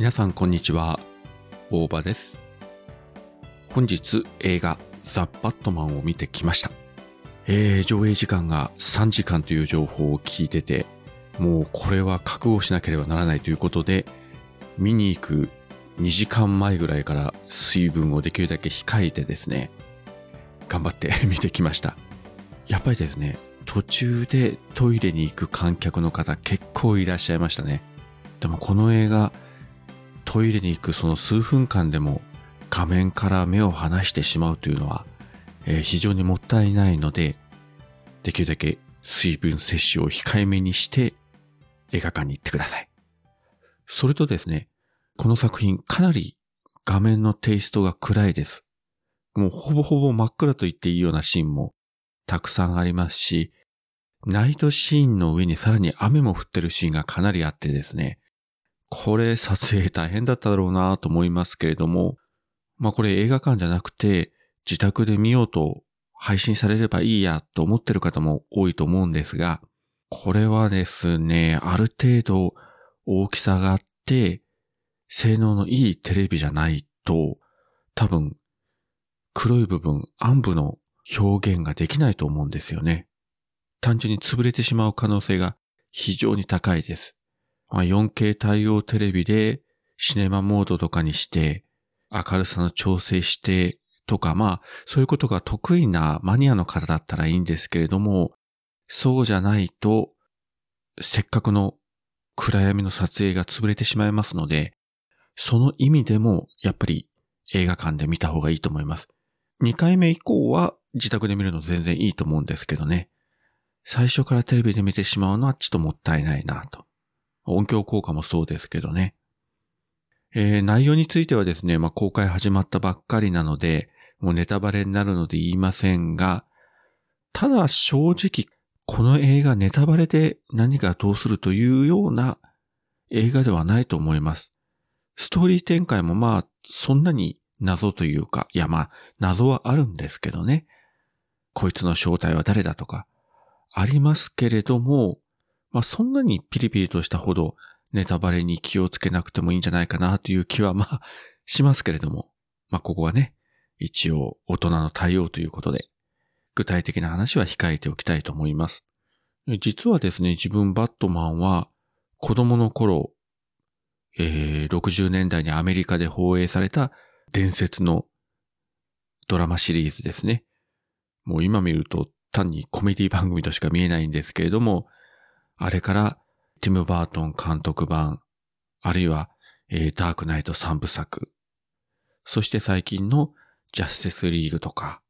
皆さんこんにちは。大場です。本日映画ザ・バットマンを見てきました。えー、上映時間が3時間という情報を聞いててもうこれは覚悟しなければならないということで見に行く2時間前ぐらいから水分をできるだけ控えてですね頑張って 見てきました。やっぱりですね途中でトイレに行く観客の方結構いらっしゃいましたね。でもこの映画トイレに行くその数分間でも画面から目を離してしまうというのは、えー、非常にもったいないので、できるだけ水分摂取を控えめにして映画館に行ってください。それとですね、この作品かなり画面のテイストが暗いです。もうほぼほぼ真っ暗と言っていいようなシーンもたくさんありますし、ナイトシーンの上にさらに雨も降ってるシーンがかなりあってですね、これ撮影大変だっただろうなと思いますけれども、まあこれ映画館じゃなくて自宅で見ようと配信されればいいやと思ってる方も多いと思うんですが、これはですね、ある程度大きさがあって、性能のいいテレビじゃないと、多分黒い部分、暗部の表現ができないと思うんですよね。単純に潰れてしまう可能性が非常に高いです。まあ、4K 対応テレビでシネマモードとかにして明るさの調整してとか、まあそういうことが得意なマニアの方だったらいいんですけれども、そうじゃないとせっかくの暗闇の撮影が潰れてしまいますので、その意味でもやっぱり映画館で見た方がいいと思います。2回目以降は自宅で見るの全然いいと思うんですけどね。最初からテレビで見てしまうのはちょっともったいないなと。音響効果もそうですけどね。えー、内容についてはですね、まあ、公開始まったばっかりなので、もうネタバレになるので言いませんが、ただ正直、この映画ネタバレで何がどうするというような映画ではないと思います。ストーリー展開もまあ、そんなに謎というか、いやまあ、謎はあるんですけどね。こいつの正体は誰だとか、ありますけれども、まあそんなにピリピリとしたほどネタバレに気をつけなくてもいいんじゃないかなという気はまあ しますけれども、まあここはね、一応大人の対応ということで、具体的な話は控えておきたいと思います。実はですね、自分バットマンは子供の頃、えー、60年代にアメリカで放映された伝説のドラマシリーズですね。もう今見ると単にコメディ番組としか見えないんですけれども、あれからティム・バートン監督版、あるいは、えー、ダークナイト3部作、そして最近のジャスティスリーグとか、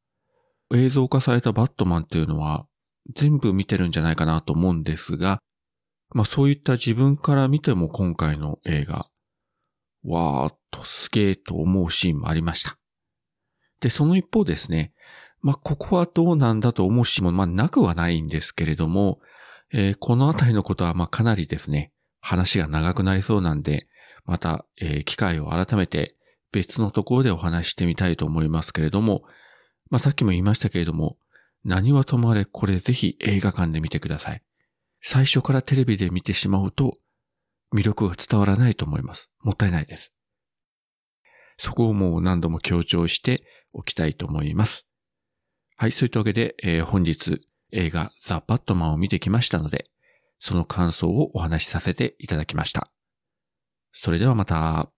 映像化されたバットマンっていうのは全部見てるんじゃないかなと思うんですが、まあそういった自分から見ても今回の映画、わーっとすげーと思うシーンもありました。で、その一方ですね、まあここはどうなんだと思うシーンもまあなくはないんですけれども、えー、このあたりのことは、まあ、かなりですね、話が長くなりそうなんで、また、えー、機会を改めて別のところでお話してみたいと思いますけれども、まあ、さっきも言いましたけれども、何はともあれこれぜひ映画館で見てください。最初からテレビで見てしまうと、魅力が伝わらないと思います。もったいないです。そこをもう何度も強調しておきたいと思います。はい、そういったわけで、えー、本日映画ザ・バットマンを見てきましたので、その感想をお話しさせていただきました。それではまた。